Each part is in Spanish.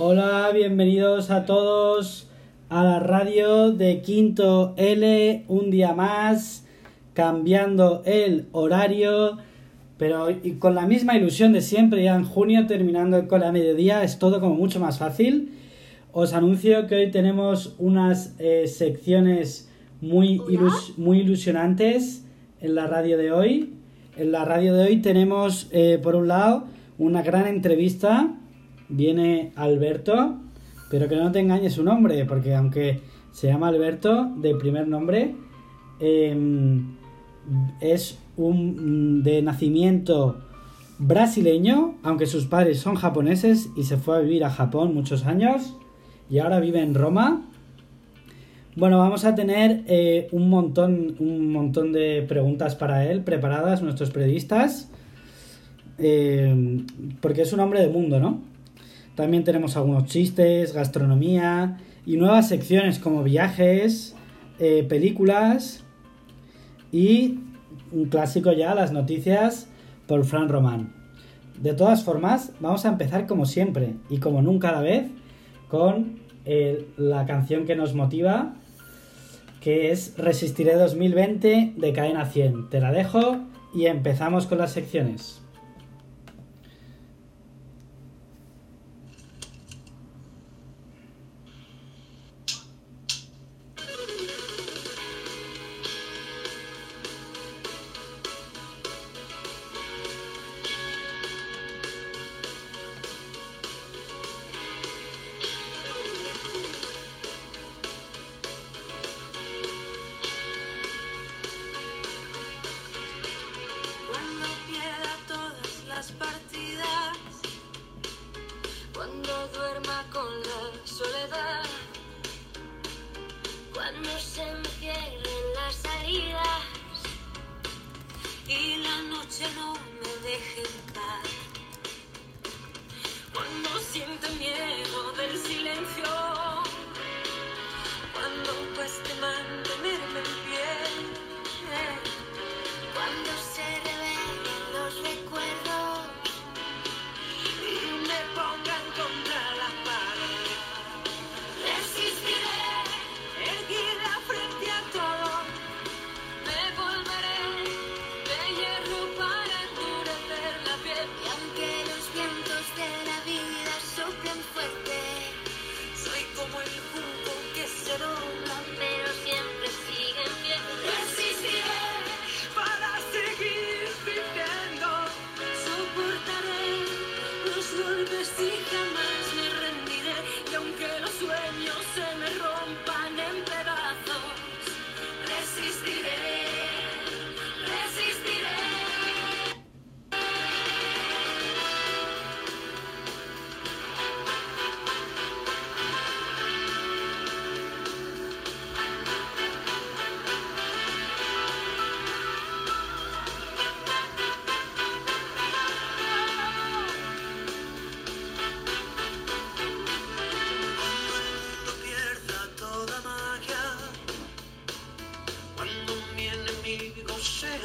Hola, bienvenidos a todos a la radio de Quinto L, un día más, cambiando el horario, pero y con la misma ilusión de siempre, ya en junio terminando con la mediodía, es todo como mucho más fácil. Os anuncio que hoy tenemos unas eh, secciones muy, ilus- muy ilusionantes en la radio de hoy. En la radio de hoy tenemos, eh, por un lado, una gran entrevista. Viene Alberto, pero que no te engañes su nombre, porque aunque se llama Alberto de primer nombre, eh, es un de nacimiento brasileño, aunque sus padres son japoneses y se fue a vivir a Japón muchos años y ahora vive en Roma. Bueno, vamos a tener eh, un montón, un montón de preguntas para él preparadas, nuestros periodistas, eh, porque es un hombre de mundo, ¿no? También tenemos algunos chistes, gastronomía y nuevas secciones como viajes, eh, películas y un clásico ya, las noticias por Fran Román. De todas formas, vamos a empezar como siempre y como nunca a la vez con eh, la canción que nos motiva, que es Resistiré 2020 de Cadena 100. Te la dejo y empezamos con las secciones.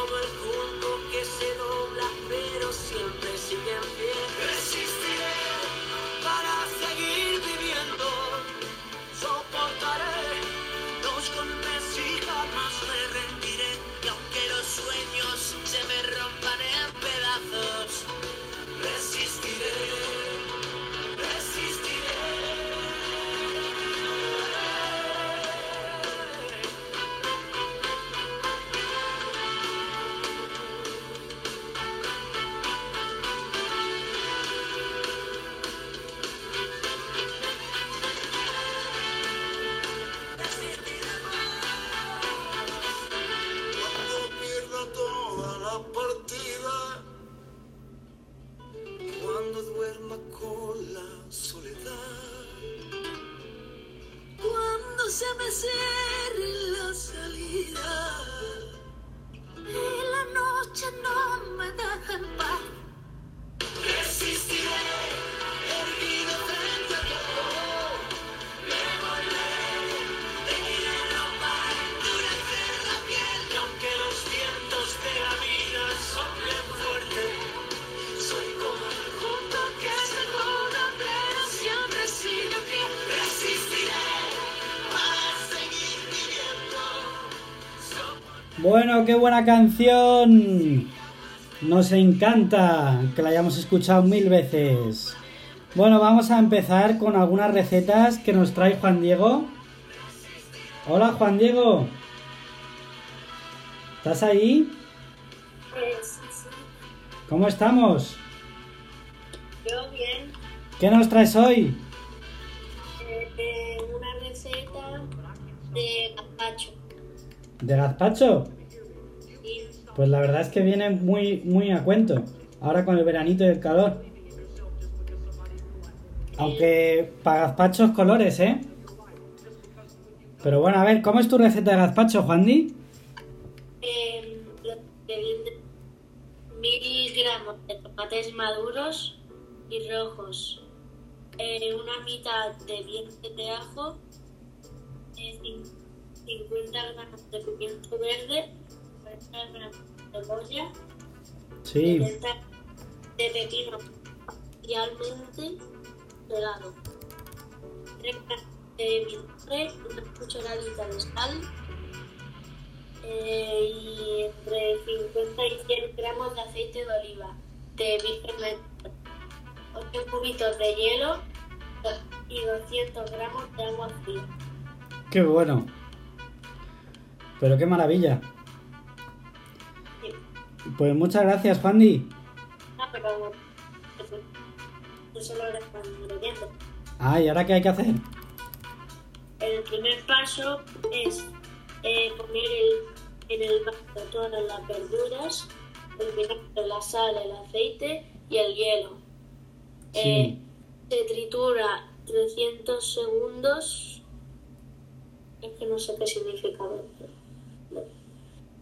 como el junco que se dobla, pero siempre sigue en pie. Bueno, qué buena canción. Nos encanta que la hayamos escuchado mil veces. Bueno, vamos a empezar con algunas recetas que nos trae Juan Diego. Hola Juan Diego. ¿Estás ahí? ¿Cómo estamos? Yo bien, ¿Qué nos traes hoy? eh, eh, una receta de gazpacho. ¿De gazpacho? Pues la verdad es que viene muy, muy a cuento. Ahora con el veranito y el calor. Aunque para gazpachos colores, ¿eh? Pero bueno, a ver, ¿cómo es tu receta de gazpacho, Juandi? eh, mil gramos de tomates maduros y rojos, eh, una mitad de dientes de ajo, eh, cin- 50 gramos de pimiento verde, 40 gramos de cebolla, Sí, 70 de pepino idealmente pelado. 3 gramos de vinagre, una cucharadita de sal eh, y entre 50 y 100 gramos de aceite de oliva de virgen extra, 8 cubitos de hielo y 200 gramos de agua fría. qué bueno. Pero qué maravilla. Pues muchas gracias, Juandi. Ah, pero. Ah, ¿y ahora qué hay que hacer? El primer paso es eh, poner el- en el vaso todas las verduras, el vinagre, la sal, el aceite y el hielo. Eh, se tritura 300 segundos. Es que no sé qué significa.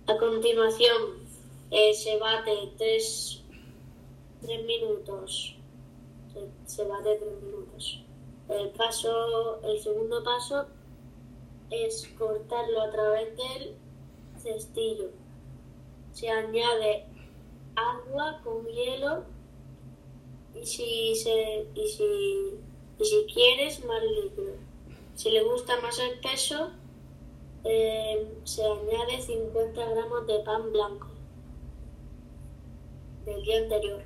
A continuación, eh, se bate 3, minutos. Se, bate 3 minutos. El paso, el segundo paso es cortarlo a través del cestillo. Se añade agua con hielo y si se y si y si quieres más líquido. Si le gusta más espeso, eh, se añade 50 gramos de pan blanco del día anterior.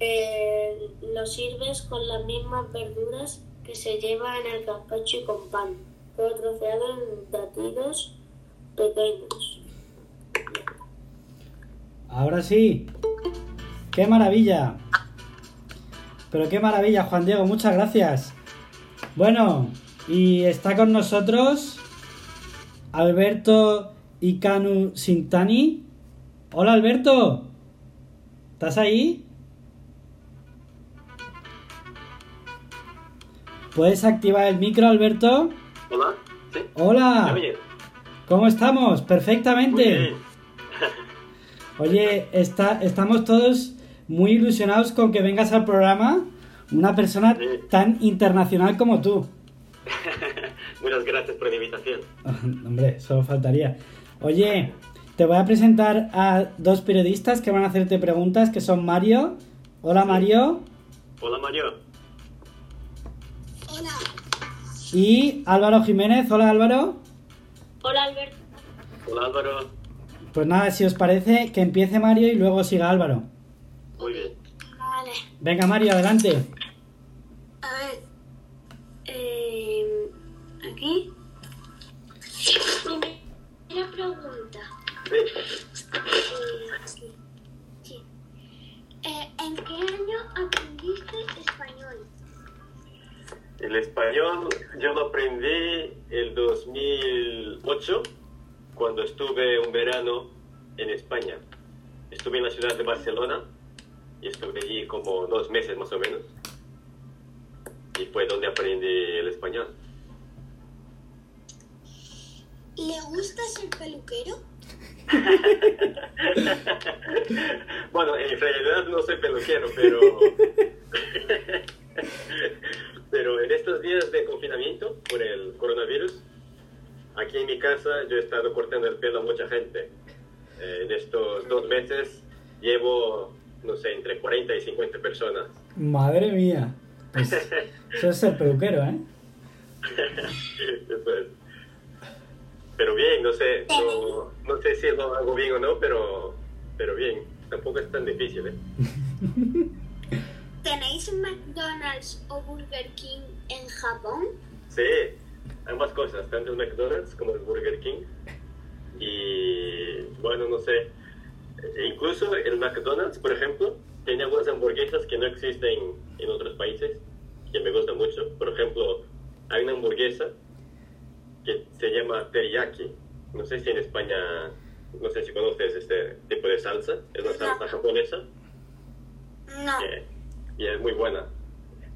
Eh, lo sirves con las mismas verduras que se lleva en el gazpacho y con pan, todo troceado en batidos pequeños. Ahora sí. ¡Qué maravilla! Pero qué maravilla, Juan Diego, muchas gracias. Bueno, y está con nosotros Alberto Icanu Sintani. Hola Alberto. ¿Estás ahí? ¿Puedes activar el micro, Alberto? Hola, ¿sí? ¿Me Hola. ¿Cómo estamos? Muy Perfectamente. bien. Oye, está, estamos todos muy ilusionados con que vengas al programa. Una persona Sí. tan internacional como tú. Muchas gracias por la invitación. Hombre, solo faltaría. Oye, te voy a presentar a dos periodistas que van a hacerte preguntas, que son Mario. Hola Mario. Hola Mario. Hola. Y Álvaro Jiménez. Hola Álvaro. Hola Alberto. Hola Álvaro. Pues nada, si os parece, que empiece Mario y luego siga Álvaro. Muy bien. Vale. Venga Mario, adelante. Sí. Eh. Eh, ¿En qué año aprendiste español? El español yo lo aprendí el 2008 cuando estuve un verano en España. Estuve en la ciudad de Barcelona y estuve allí como dos meses más o menos. Y fue donde aprendí el español. ¿Le gusta ser peluquero? Bueno, en realidad no soy peluquero, pero... pero en estos días de confinamiento por el coronavirus, aquí en mi casa yo he estado cortando el pelo a mucha gente. Eh, en estos dos meses llevo, no sé, entre 40 y 50 personas. Madre mía. Pues, eso es ser peluquero, ¿eh? Eso es. Pero bien, no sé, no, no sé si lo hago bien o no, pero, pero bien. Tampoco es tan difícil, ¿eh? ¿Tenéis McDonald's o Burger King en Japón? Sí, ambas cosas, tanto el McDonald's como el Burger King. Y bueno, no sé, e incluso el McDonald's, por ejemplo, tiene algunas hamburguesas que no existen en otros países, que me gustan mucho. Por ejemplo, hay una hamburguesa que se llama teriyaki. No sé si en España, no sé si conoces este tipo de salsa, es una salsa japonesa. No. Eh, y es muy buena.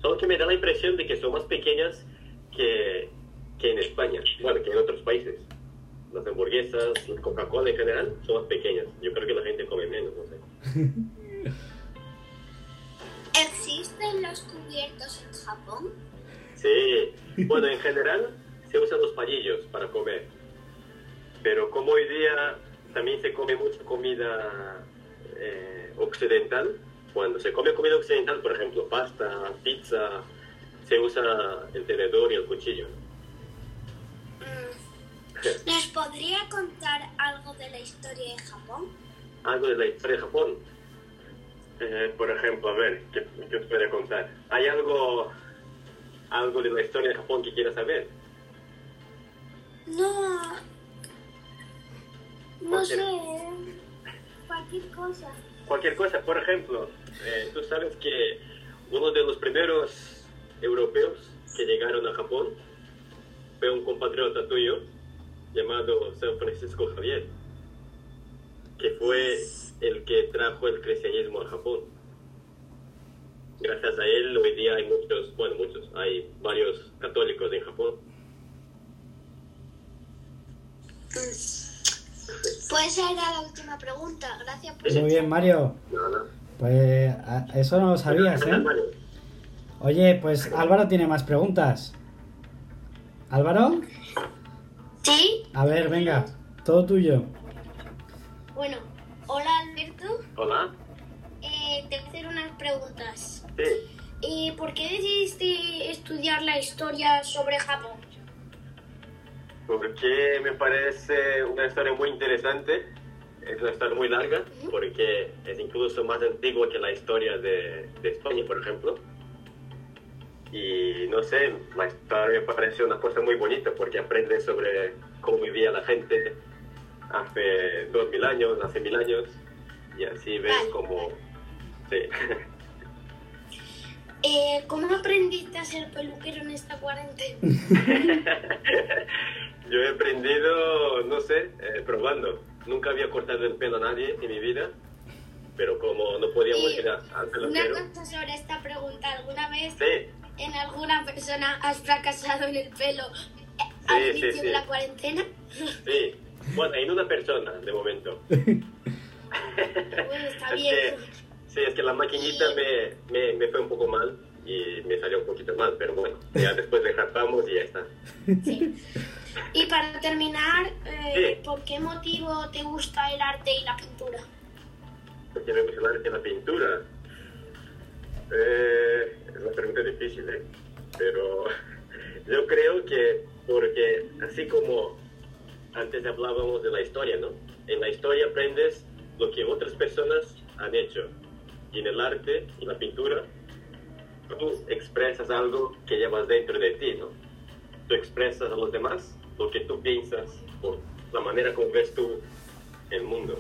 Solo que me da la impresión de que son más pequeñas que, que en España, bueno, que en otros países. Las hamburguesas, Coca-Cola en general, son más pequeñas. Yo creo que la gente come menos, no sé. ¿Existen los cubiertos en Japón? Sí, bueno, en general se usan los palillos para comer. Pero como hoy día también se come mucha comida eh, occidental, cuando se come comida occidental, por ejemplo, pasta, pizza, se usa el tenedor y el cuchillo. Mm. ¿Nos podría contar algo de la historia de Japón? Algo de la historia de Japón. Eh, por ejemplo, a ver, ¿qué, qué os puedo contar? ¿Hay algo, algo de la historia de Japón que quieras saber? No. No sé. Cualquier cosa. Cualquier cosa, por ejemplo, eh, tú sabes que uno de los primeros europeos que llegaron a Japón fue un compatriota tuyo llamado San Francisco Javier, que fue el que trajo el cristianismo a Japón. Gracias a él hoy día hay muchos, bueno, muchos, hay varios católicos en Japón. Pues esa era la última pregunta. Gracias por Muy bien, Mario. Pues eso no lo sabías, ¿eh? Oye, pues Álvaro tiene más preguntas. ¿Álvaro? Sí. A ver, venga, todo tuyo. Bueno, hola Alberto. Hola. Eh, te voy a hacer unas preguntas. Sí. ¿Y por qué decidiste estudiar la historia sobre Japón? Porque me parece una historia muy interesante. Es una historia muy larga, porque es incluso más antigua que la historia de, de España, por ejemplo. Y no sé, la historia me parece una cosa muy bonita, porque aprendes sobre cómo vivía la gente hace dos mil años, hace mil años, y así ves Vale, cómo... Sí. Eh, ¿Cómo aprendiste a ser peluquero en esta cuarentena? Yo he aprendido, no sé, eh, probando. Nunca había cortado el pelo a nadie en mi vida, pero como no podíamos ir a- al Una cosa sobre esta pregunta. ¿Alguna vez Sí, en alguna persona has fracasado en el pelo al Sí, sí, de la cuarentena? sí. Bueno, en una persona, de momento. Bueno, está Es bien. que, sí, es que la maquinita me, me, me fue un poco mal y me salió un poquito mal, pero bueno, ya después le rapamos y ya está. Sí. Y para terminar, eh, Sí. ¿por qué motivo te gusta el arte y la pintura? Porque me gusta el arte y la pintura. Eh, es una pregunta difícil, ¿eh? Pero yo creo que porque así como antes hablábamos de la historia, ¿no? En la historia aprendes lo que otras personas han hecho. Y en el arte y la pintura, tú expresas algo que llevas dentro de ti, ¿no? Tú expresas a los demás lo que tú piensas, o la manera como ves tú el mundo.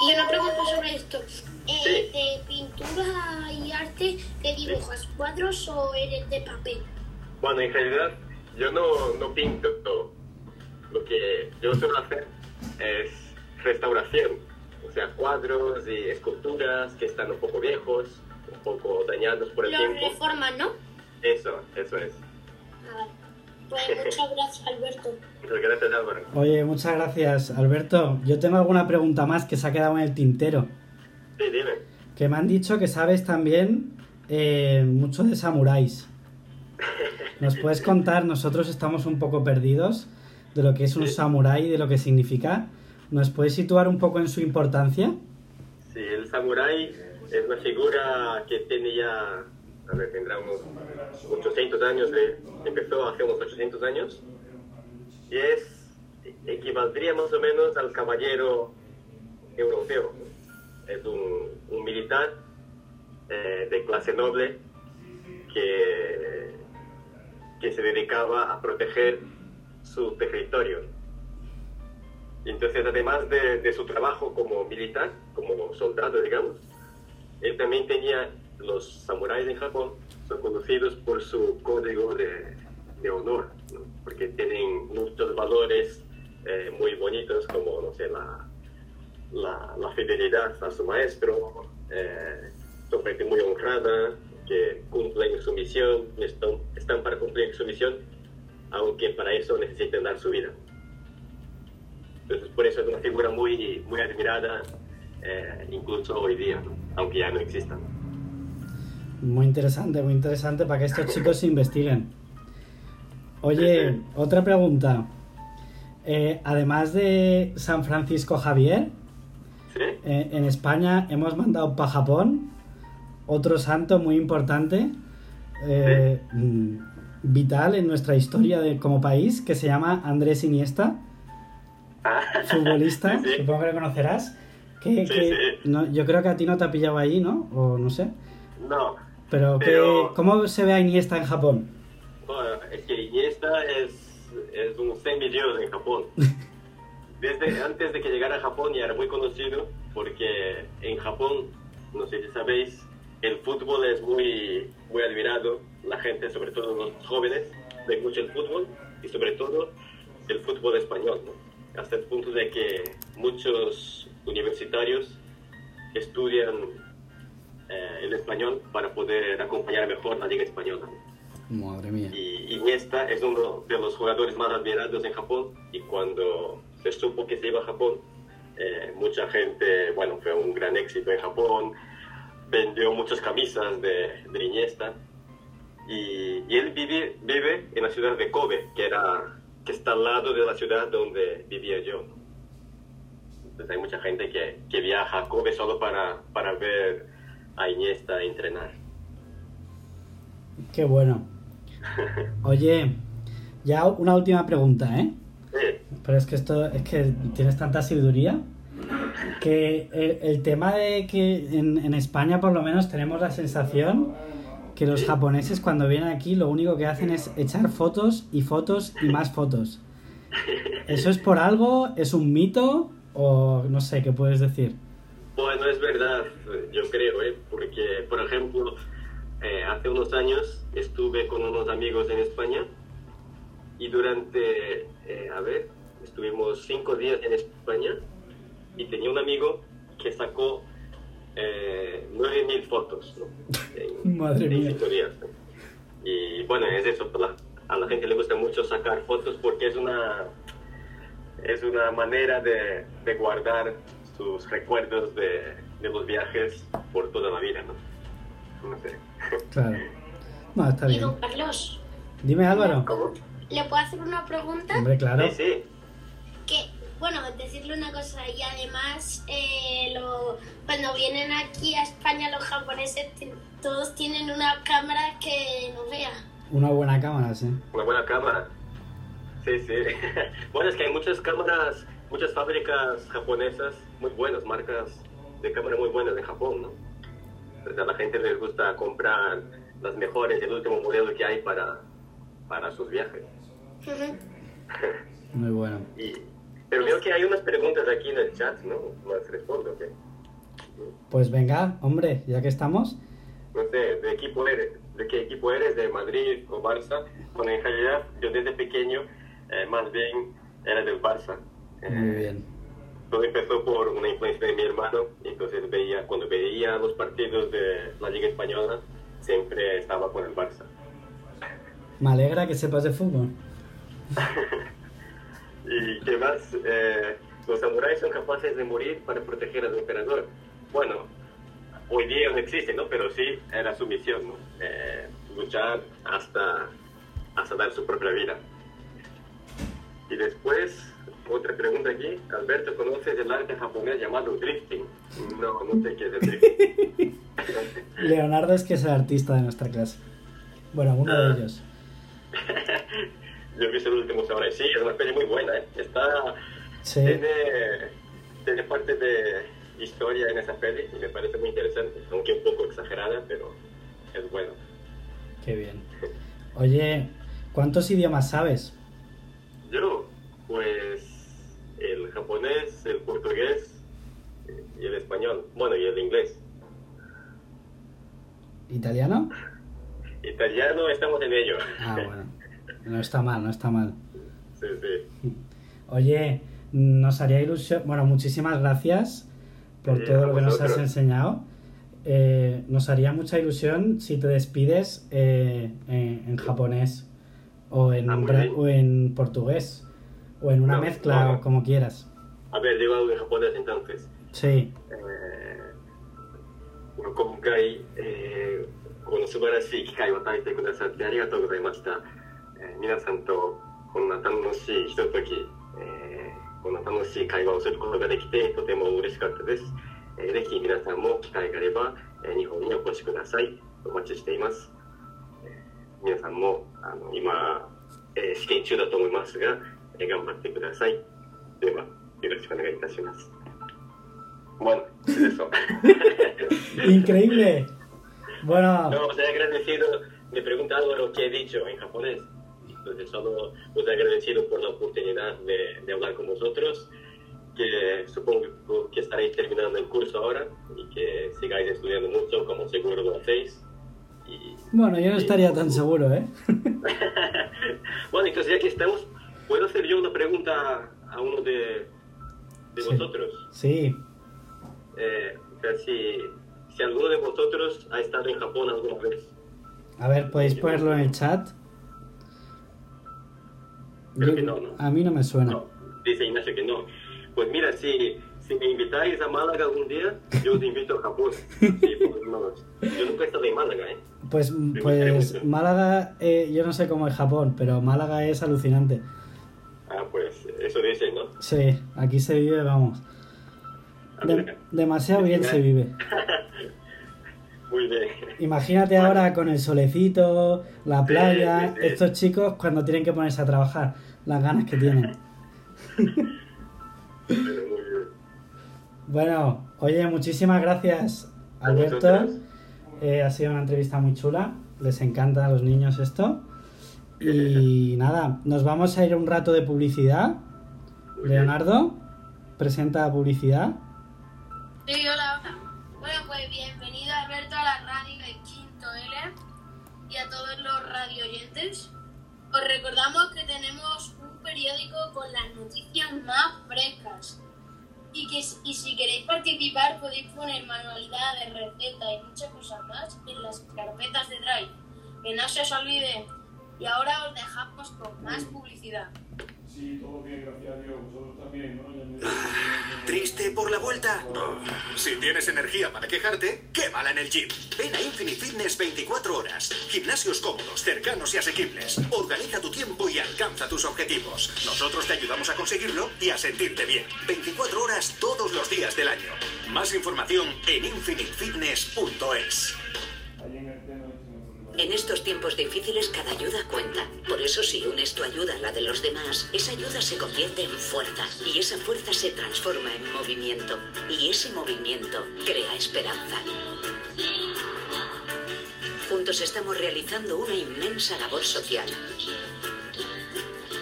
Y una pregunta sobre esto. Eh, Sí. ¿De pintura y arte te dibujas cuadros o eres de papel? Bueno, en realidad yo no, no pinto. Lo que yo suelo hacer es restauración. O sea, cuadros y esculturas que están un poco viejos, un poco dañados por el Los tiempo. reforman, ¿no? Eso, eso es. Ah. Pues muchas gracias, Alberto. Muchas gracias, Álvaro. Oye, muchas gracias, Alberto. Yo tengo alguna pregunta más que se ha quedado en el tintero. Sí, dime. Que me han dicho que sabes también eh, mucho de samuráis. ¿Nos puedes contar? Nosotros estamos un poco perdidos de lo que es un Sí. samurái y de lo que significa. ¿Nos puedes situar un poco en su importancia? Sí, el samurái es una figura que tiene ya, a ver, tendrá unos 800 años, de, empezó hace unos 800 años, y es, equivaldría más o menos al caballero europeo. Es un, militar eh, de clase noble que, que se dedicaba a proteger su territorio. Entonces, además de, de su trabajo como militar, como soldado, digamos, él también tenía, los samuráis en Japón son conocidos por su código de, de honor, ¿no? porque tienen muchos valores eh, muy bonitos, como, no sé, la, la, fidelidad a su maestro, eh, son gente muy honrada, que cumplen su misión, están, están para cumplir su misión, aunque para eso necesiten dar su vida. Entonces, por eso es una figura muy, muy admirada, eh, incluso hoy día, ¿no? aunque ya no existan. Muy interesante, muy interesante para que estos chicos se investiguen. Oye, otra pregunta. Eh, además de San Francisco Javier, ¿Sí? eh, en España hemos mandado para Japón otro santo muy importante, eh, mm, vital en nuestra historia de, como país, que se llama Andrés Iniesta, Ah, futbolista, sí. supongo que lo conocerás. Que, Sí, que sí. no- yo creo que a ti no te ha pillado ahí, ¿no? O no sé. No, Pero, que, Pero- ¿cómo se ve a Iniesta en Japón? bueno, es que Iniesta es, es un semidios en Japón. Desde antes de que llegara a Japón ya era muy conocido porque en Japón, no sé si sabéis, el fútbol es muy, muy admirado. La gente, sobre todo los jóvenes, ven mucho el fútbol y sobre todo el fútbol español. ¿no? Hasta el punto de que muchos universitarios estudian eh, el español para poder acompañar mejor la liga española. Madre mía. Y Iniesta es uno de los jugadores más admirados en Japón y cuando se supo que se iba a Japón, eh, mucha gente, bueno, fue un gran éxito en Japón, vendió muchas camisas de, de Iniesta y, y él vive, vive en la ciudad de Kobe, que, era, que está al lado de la ciudad donde vivía yo. Entonces hay mucha gente que, que viaja a Kobe solo para, para ver a Iniesta entrenar. Qué bueno. Oye, ya una última pregunta, ¿eh? Sí. Pero es que esto, es que tienes tanta sabiduría que el, el tema de que en, en España por lo menos tenemos la sensación que los japoneses cuando vienen aquí lo único que hacen es echar fotos y fotos y más fotos. ¿Eso es por algo? ¿Es un mito? ¿O no sé qué puedes decir? Bueno, es verdad, yo creo, ¿eh? porque, por ejemplo, eh, hace unos años estuve con unos amigos en España y durante, eh, a ver, estuvimos cinco días en España y tenía un amigo que sacó eh, 9.000 fotos ¿no? en, Madre mía. Y bueno, es eso, la- a la gente le gusta mucho sacar fotos porque es una, es una manera de, de guardar sus recuerdos de, de los viajes por toda la vida, ¿no? No sé. Claro. No, está Y bien. don Carlos, Dime Álvaro. ¿cómo? ¿le puedo hacer una pregunta? Hombre, claro. Sí, sí. Que, bueno, decirle una cosa, y además, eh, lo- cuando vienen aquí a España los japoneses, todos tienen una cámara que no vea. Una buena cámara, sí. Una buena cámara. Sí, sí. Bueno, es que hay muchas cámaras, muchas fábricas japonesas muy buenas, marcas de cámara muy buenas en Japón, ¿no? Entonces a la gente les gusta comprar las mejores, el último modelo que hay para, para sus viajes. Ujú. Muy bueno. Y, pero veo que hay unas preguntas aquí en el chat, ¿no? Más respondo, ¿qué? Pues venga, hombre, ya que estamos. No sé, ¿de, equipo eres, ¿de qué equipo eres? ¿De Madrid o Barça? Bueno, en realidad yo desde pequeño eh, más bien era del Barça. Eh, Muy bien. Todo empezó por una influencia de mi hermano, entonces veía, cuando veía los partidos de la Liga Española, siempre estaba con el Barça. Me alegra que sepas de fútbol. ¿Y qué más? Eh, los samuráis son capaces de morir para proteger al emperador. Bueno, hoy día no existe, ¿no? Pero sí era su misión, ¿no? Eh, luchar hasta, hasta dar su propia vida. Y después, otra pregunta aquí. Alberto, ¿conoces el arte japonés llamado drifting? No, no sé qué es el drifting. Leonardo es que es el artista de nuestra clase. Bueno, uno Ah. de ellos. Yo he visto el último samurai. Sí, es una peli muy buena, ¿eh? Está... Sí. Tiene, tiene parte de historia en esa peli y me parece muy interesante, aunque un poco exagerada, pero es bueno. Qué bien. Oye, ¿cuántos idiomas sabes? Yo, pues, el japonés, el portugués y el español, bueno, y el inglés. ¿Italiano? Italiano, estamos en ello. Ah, bueno. No está mal, no está mal. Sí, sí. Oye, nos haría ilusión. Bueno, muchísimas gracias por Sí, todo lo que nos has enseñado. Eh, nos haría mucha ilusión si te despides eh, en, en japonés o en, Ah, o en portugués o en una No, mezcla no. o como quieras. A ver, digo algo en japonés entonces. Sí, えー今回、えーこの素晴らしい機会を与えてくださってありがとうございました、えー皆さんとこんな楽しいひととき、えーこんな楽しい会話をすることができてとても嬉しかったです、えーぜひ皆さんも機会があれば、えー日本にお越しくださいお待ちしています、えー皆さんもあの今、えー試験中だと思いますが、えー頑張ってくださいではよろしくお願いいたします bueno, es eso. increíble. Bueno, No, os he agradecido, me pregunta Álvaro qué he dicho en japonés. Entonces solo os he agradecido por la oportunidad de, de hablar con vosotros, que supongo que estaréis terminando el curso ahora y que sigáis estudiando mucho, como seguro lo hacéis. Y, bueno, yo no estaría tan seguro, ¿eh? bueno, entonces ya que estamos, ¿puedo hacer yo una pregunta a uno de, de Sí. vosotros? Sí, Eh, o sea, si, si alguno de vosotros ha estado en Japón alguna vez. a ver, podéis ponerlo en el chat. Creo Yo- que no, ¿no? A mí no me suena. No, dice Ignacio que no. Pues mira, si, si me invitáis a Málaga algún día, yo os invito a Japón. Sí, pues, no, yo nunca he estado en Málaga, ¿eh? Pues, gustaría pues. Málaga, eh, yo no sé cómo es Japón, pero Málaga es alucinante. Ah, pues eso dicen, ¿no? Sí, aquí se vive, vamos. A De- ver, demasiado bien se vive. Muy bien. Imagínate ahora con el solecito, la playa, sí, sí. estos chicos cuando tienen que ponerse a trabajar, las ganas que tienen. Pero muy bien. Bueno, oye, muchísimas gracias, Alberto. Eh, ha sido una entrevista muy chula. Les encanta a los niños esto. Y nada, nos vamos a ir a un rato de publicidad. Muy bien. Leonardo, presenta la publicidad. Sí, hola, hola. Bueno, pues bienvenido Alberto a la radio de Quinto L y a todos los radio oyentes. Os recordamos que tenemos un periódico con las noticias más frescas. Y que y si queréis participar podéis poner manualidades, recetas y muchas cosas más en las carpetas de Drive. Que no se os olvide. Y ahora os dejamos con más publicidad. Sí, todo bien, gracias a Dios. Me- ¿Triste por la vuelta? Si tienes energía para quejarte, quémala en el gym. Ven a Infinite Fitness 24 horas. Gimnasios cómodos, cercanos y asequibles. Organiza tu tiempo y alcanza tus objetivos. Nosotros te ayudamos a conseguirlo y a sentirte bien. 24 horas todos los días del año. Más información en infinitefitness.es. En estos tiempos difíciles cada ayuda cuenta. Por eso si unes tu ayuda a la de los demás, esa ayuda se convierte en fuerza y esa fuerza se transforma en movimiento y ese movimiento crea esperanza. Juntos estamos realizando una inmensa labor social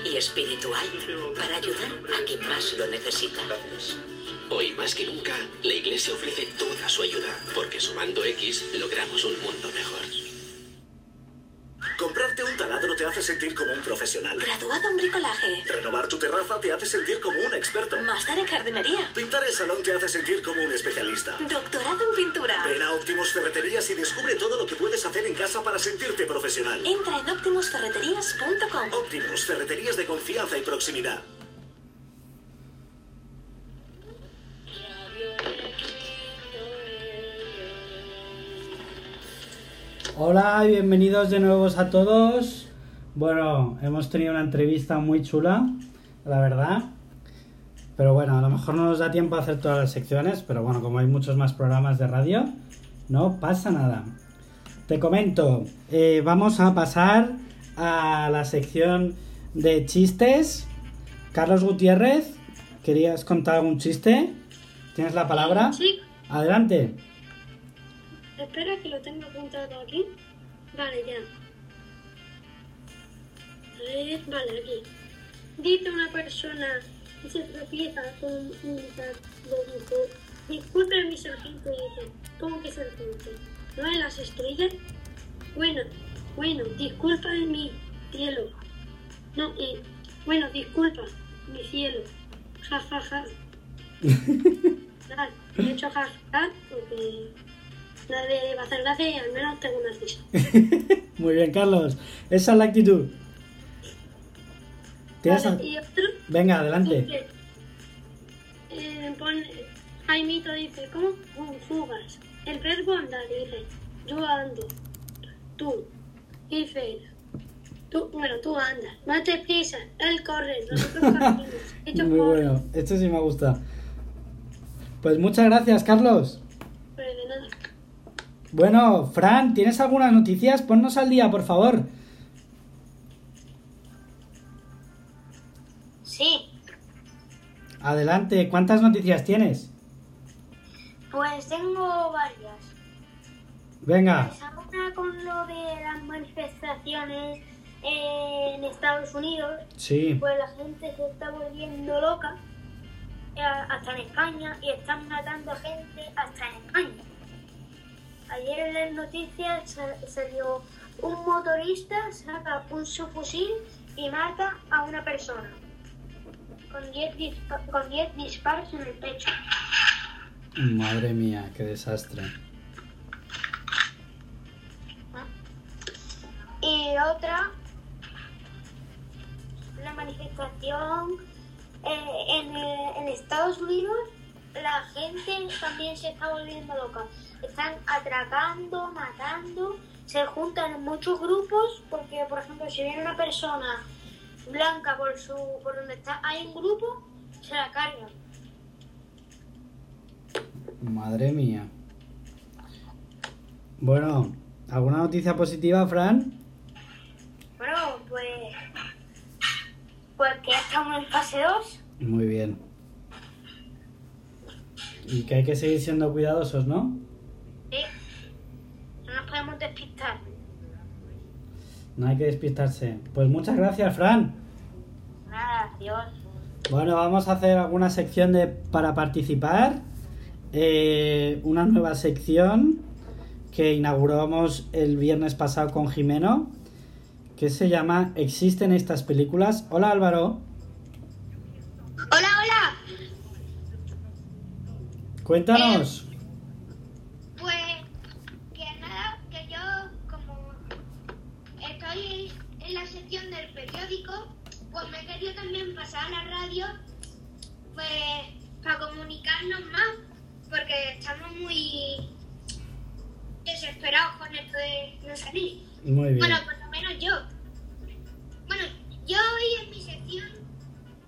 y espiritual para ayudar a quien más lo necesita. Hoy más que nunca, la Iglesia ofrece toda su ayuda, porque sumando X logramos un mundo mejor. Comprarte un taladro te hace sentir como un profesional. Graduado en bricolaje. Renovar tu terraza te hace sentir como un experto. Máster en jardinería. Pintar el salón te hace sentir como un especialista. Doctorado en pintura. Ven a Optimus Ferreterías y descubre todo lo que puedes hacer en casa para sentirte profesional. Entra en optimusferreterías.com. Optimus Ferreterías de confianza y proximidad. Hola y bienvenidos de nuevo a todos. Bueno, hemos tenido una entrevista muy chula, la verdad. Pero bueno, a lo mejor no nos da tiempo a hacer todas las secciones, pero bueno, como hay muchos más programas de radio, no pasa nada. Te comento, eh, vamos a pasar a la sección de chistes. Carlos Gutiérrez, ¿querías contar algún chiste? ¿Tienes la palabra? Sí. Adelante. Espera que lo tengo apuntado aquí. Vale, ya. A ver, vale, aquí. Dice una persona que se tropieza con un le dice, disculpe mi sargento, y dice, ¿cómo que sargento? ¿No en las estrellas? Bueno, bueno, disculpa de mi cielo. No, eh, bueno, disculpa, mi cielo. Ja, ja, ja. Nada, he hecho ja, ja, ja, porque nadie va a hacer gracia y al menos tengo una risa. Muy bien, Carlos. Esa es la actitud. ¿Tienes Vale, al- y otro Venga, adelante. dice, eh, pone, Jaimito dice, ¿cómo? Fugas. El verbo andar dice, yo ando. Tú. Dice, tú, bueno, tú andas. No te prisa, él corre, nosotros corremos. Ellos Muy corren. bueno. Esto sí me gusta. Pues muchas gracias, Carlos. Pero de nada. Bueno, Fran, ¿tienes algunas noticias? Ponnos al día, por favor. Sí, Adelante, ¿cuántas noticias tienes? pues tengo varias. Venga, Pues ahora con lo de las manifestaciones en Estados Unidos, sí. pues la gente se está volviendo loca, eh, hasta en España, y están matando a gente hasta en España. Ayer en las noticias sa- salió un motorista, saca un subfusil y mata a una persona. Con 10 dispa- con 10 disparos en el pecho. Madre mía, qué desastre. Y otra, la manifestación eh, en, en Estados Unidos, la gente también se está volviendo loca. Están atracando, matando, se juntan en muchos grupos, porque por ejemplo si viene una persona blanca por su por donde está hay un grupo, se la cargan. Madre mía. Bueno, ¿alguna noticia positiva, Fran? Bueno, pues pues que ya estamos en fase 2. Muy bien. Y que hay que seguir siendo cuidadosos, ¿no? No nos podemos despistar. No hay que despistarse. Pues muchas gracias, Fran. Nada, adiós. Bueno, vamos a hacer alguna sección de para participar. Eh, una nueva sección que inauguramos el viernes pasado con Jimeno, que se llama ¿Existen estas películas? Hola Álvaro, Hola, hola. cuéntanos. Pues periódico, pues me he querido también pasar a la radio, pues para comunicarnos más, porque estamos muy desesperados con esto de no salir. Muy bien. Bueno, por lo menos yo. Bueno, yo hoy en mi sección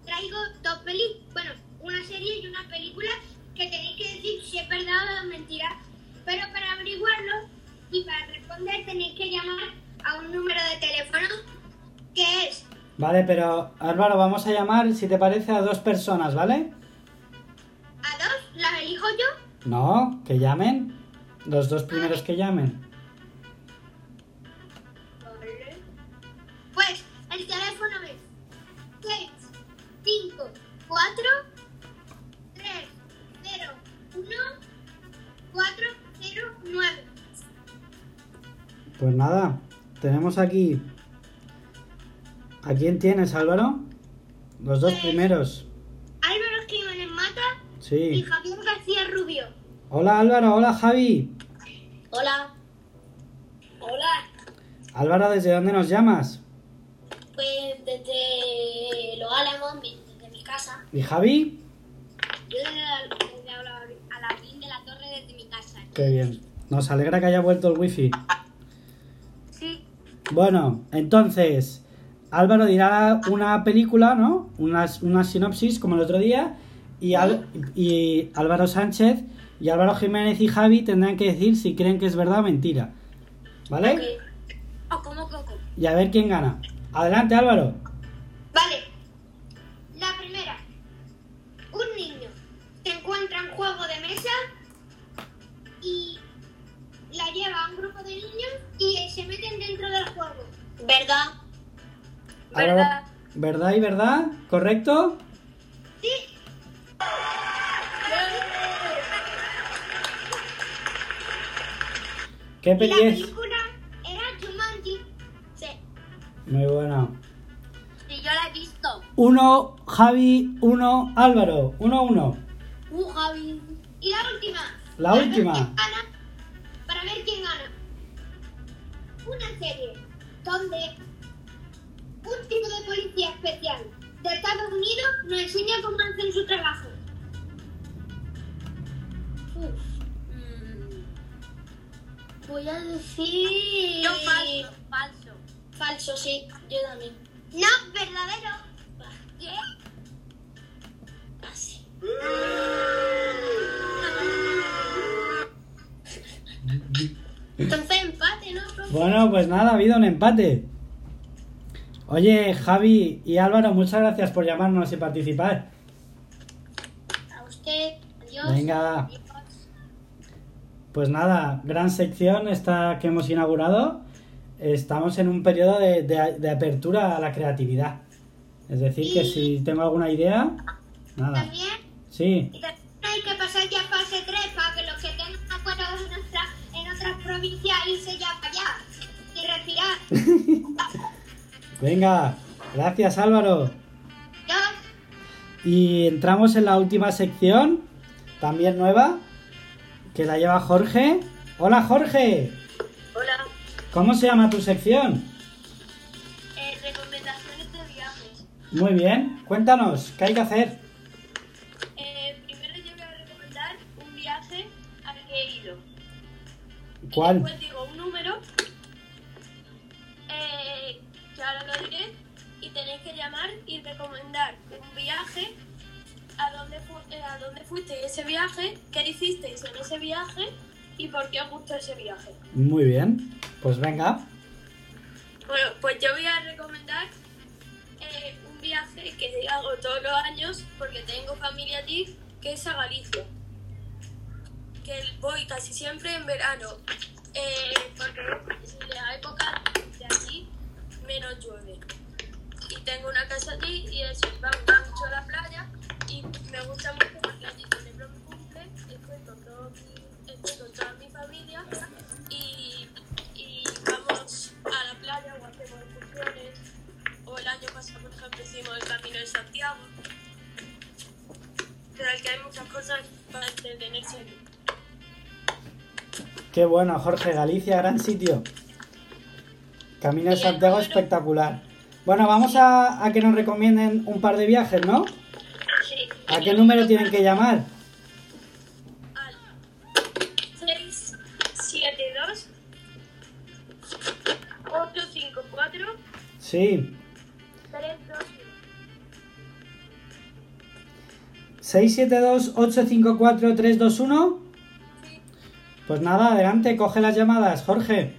traigo dos películas, bueno, una serie y una película que tenéis que decir si es verdad o mentira. Pero para averiguarlo y para responder tenéis que llamar a un número de teléfono que es Vale, pero Álvaro, vamos a llamar, si te parece, a dos personas, ¿vale? a dos, las elijo yo. No, que llamen. Los dos primeros que llamen. Pues el teléfono es 6, 5, 4, 3, 0, 1, 4, 0, 9. Pues nada, tenemos aquí ¿A quién tienes, Álvaro? Los dos primeros. Álvaro Jiménez Mata y Sí. Javier García Rubio. Hola Álvaro, hola Javi. Hola. Hola. Álvaro, ¿desde dónde nos llamas? Pues desde Los Álamos, desde mi casa. ¿Y Javi? Yo desde, la- desde Ala- Alaurín de la Torre, desde mi casa. Qué bien. Nos alegra que haya vuelto el wifi. Sí. Bueno, entonces, Álvaro dirá una película, ¿no? Una, una sinopsis, como el otro día, y, Al- y Álvaro Sánchez y Álvaro Jiménez y Javi tendrán que decir si creen que es verdad o mentira. ¿Vale? Coco. Y a ver quién gana. Adelante, Álvaro. ¿Verdad y verdad? ¿Correcto? Sí. ¿Qué la peli es? película era Jumanji. Sí. Muy bueno. Y yo la he visto. Uno, Javi, uno, Álvaro. Uno, uno. Uh, Javi. Y la última. La Para última. gana. Para ver quién gana. Una serie donde tipo de policía especial de Estados Unidos nos enseña cómo hacer su trabajo. Uf. Mm. Voy a decir... Yo falso, falso. Falso, sí. Yo también. No, verdadero. ¿Qué? Así. Entonces empate, ¿no? profe? Bueno, pues nada, ha habido un empate. Oye, Javi y Álvaro, muchas gracias por llamarnos y participar. A usted. Adiós. Venga. Adiós. Pues nada, gran sección esta que hemos inaugurado. Estamos en un periodo de, de- de apertura a la creatividad. Es decir, que si tengo alguna idea, nada. También Sí, y también hay que pasar ya fase 3 para que los que tengan acuerdos en otras provincias irse ya para allá y respirar. venga. Gracias, Álvaro. Y entramos en la última sección, también nueva, que la lleva Jorge. Hola, Jorge. Hola. ¿Cómo se llama tu sección? Eh, recomendaciones de viajes. Muy bien. Cuéntanos, ¿qué hay que hacer? Eh, primero yo voy a recomendar un viaje al que he ido. ¿Cuál? Dónde fuiste ese viaje, qué hicisteis en ese viaje y por qué os gustó ese viaje. Muy bien. Pues venga. Bueno, pues yo voy a recomendar eh, un viaje que hago todos los años porque tengo familia allí, que es a Galicia. Que voy casi siempre en verano, eh, porque es la época de allí menos llueve. Y tengo una casa allí y eso, vamos mucho a la playa y me gusta mucho porque allí celebro mi cumple, estoy con, todo mi- con toda mi familia y, y vamos a la playa o hacemos excursiones. O el año pasado, por ejemplo, hicimos el Camino de Santiago. Pero que hay muchas cosas para entretenerse. Qué bueno, Jorge. Galicia, gran sitio. Camino de Santiago espectacular. Bueno, vamos a, a que nos recomienden un par de viajes, ¿no? Sí. ¿A qué número tienen que llamar? Al 672 854 Sí. 321. 672-854-321. Pues nada, adelante, coge las llamadas, Jorge.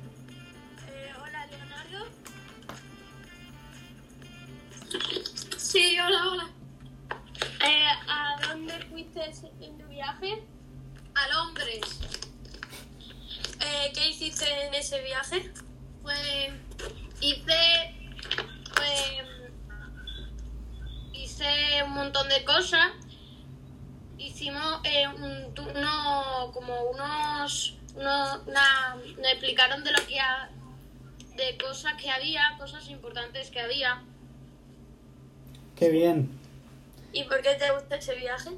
De cosas que había, cosas importantes que había. Qué bien. ¿Y por qué te gusta ese viaje?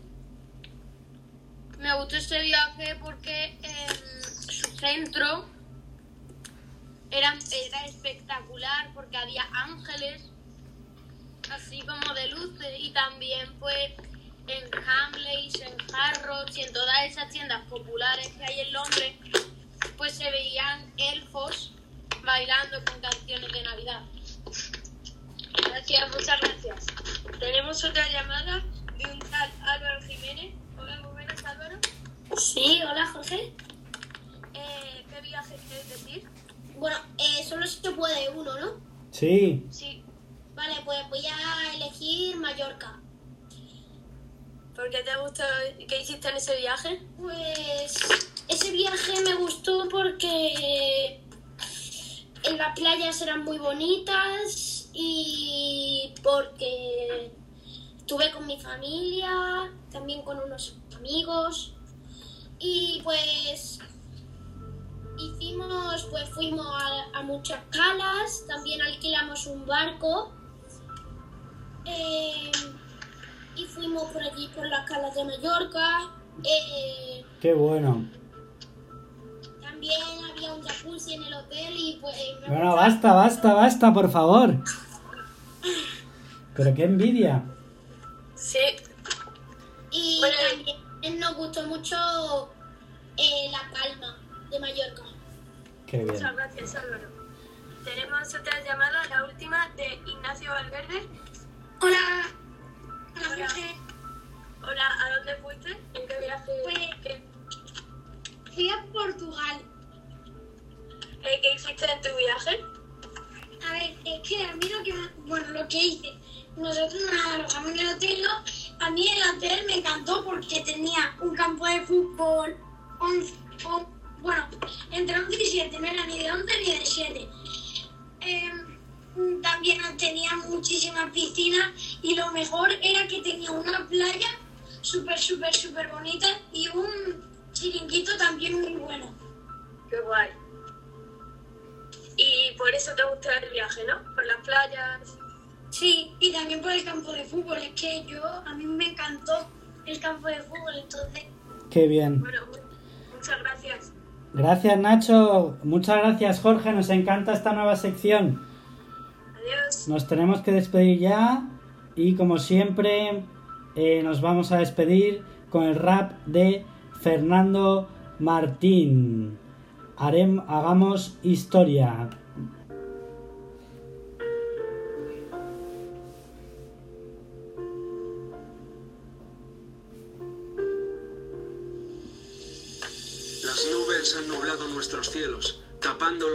Me gustó este viaje porque em, su centro era, era espectacular porque había ángeles, así como de luces, y también pues en Hamleys, en Harrods y en todas esas tiendas populares que hay en Londres, pues se veían elfos bailando con canciones de Navidad. Gracias, muchas gracias. Tenemos otra llamada de un tal Álvaro Jiménez. Hola, muy buenas, Álvaro. Sí, hola Jorge. Eh, ¿Qué viaje quieres decir? Bueno, eh, solo se puede uno, ¿no? Sí. Sí. Vale, pues voy a elegir Mallorca. ¿Por qué te gustó? ¿Qué hiciste en ese viaje? Pues ese viaje me gustó porque las playas eran muy bonitas y porque estuve con mi familia, también con unos amigos y pues hicimos, pues fuimos a, a muchas calas, también alquilamos un barco eh, y fuimos por allí por las calas de Mallorca. eh, Qué bueno. también había un jacuzzi en el hotel y pues me Bueno, basta, basta, basta, por favor. Pero qué envidia. Sí. Y también nos gustó mucho eh, La Palma de Mallorca. Qué bien. Muchas gracias, Álvaro. Tenemos otra llamada, la última, de Ignacio Valverde. Hola. Hola. Hola, ¿a dónde fuiste? ¿En qué viaje? ¿Qué, Fui a Portugal. eh, ¿Qué hiciste en tu viaje? A ver, es que a mí lo que, bueno, lo que hice, nosotros nos alojamos en el hotel. A mí el hotel me encantó porque tenía un campo de fútbol, 11, o- bueno, entre 11 y 7, no era ni de 11 ni de 7. Em, también tenía muchísimas piscinas y lo mejor era que tenía una playa súper, súper, súper bonita y un chiringuito también muy bueno. Qué guay. Y por eso te gustó el viaje, ¿no? Por las playas. Sí, y también por el campo de fútbol. Es que yo, a mí me encantó el campo de fútbol, entonces. Qué bien. Bueno, mu- muchas gracias. Gracias, Nacho. Muchas gracias, Jorge. Nos encanta esta nueva sección. Nos tenemos que despedir ya. Y como siempre, eh, nos vamos a despedir con el rap de Fernando Martín. Hagamos historia.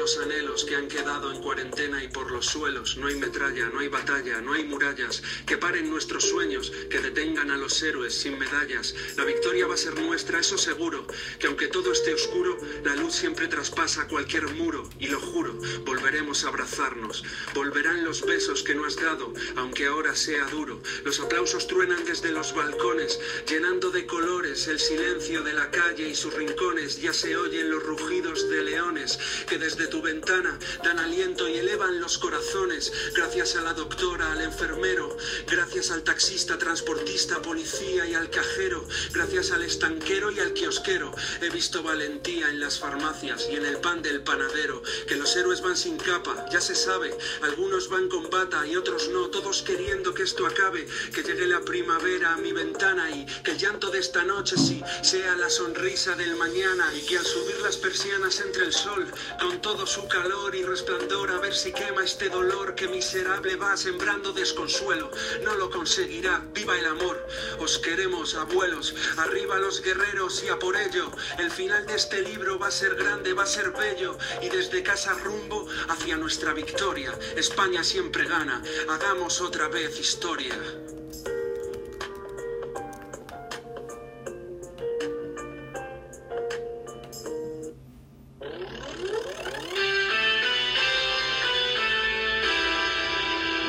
Los anhelos que han quedado en cuarentena y por los suelos. No hay metralla, no hay batalla, no hay murallas que paren nuestros sueños, que detengan a los héroes sin medallas. La victoria va a ser nuestra, eso seguro, que aunque todo esté oscuro, la luz siempre traspasa cualquier muro. Y lo juro, volveremos a abrazarnos, volverán los besos que no has dado, aunque ahora sea duro. Los aplausos truenan desde los balcones, llenando de colores el silencio de la calle y sus rincones. Ya se oyen los rugidos de leones que desde tu ventana dan aliento y elevan los corazones. Gracias a la doctora, al enfermero, gracias al taxista, transportista, policía y al cajero, gracias al estanquero y al kiosquero. He visto valentía en las farmacias y en el pan del panadero, que los héroes van sin capa, ya se sabe, algunos van con bata y otros no, todos queriendo que esto acabe, que llegue la primavera a mi ventana y que el llanto de esta noche sí sea la sonrisa del mañana y que al subir las persianas entre el sol con todo su calor y resplandor a ver si quema este dolor que miserable va sembrando desconsuelo. No lo conseguirá, viva el amor. Os queremos, abuelos, arriba los guerreros y a por ello. El final de este libro va a ser grande, va a ser bello y desde casa rumbo hacia nuestra victoria. España siempre gana, hagamos otra vez historia.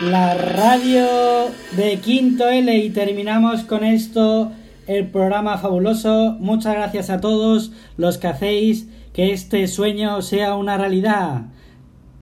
La radio de Quinto L y terminamos con esto el programa fabuloso. Muchas gracias a todos los que hacéis que este sueño sea una realidad.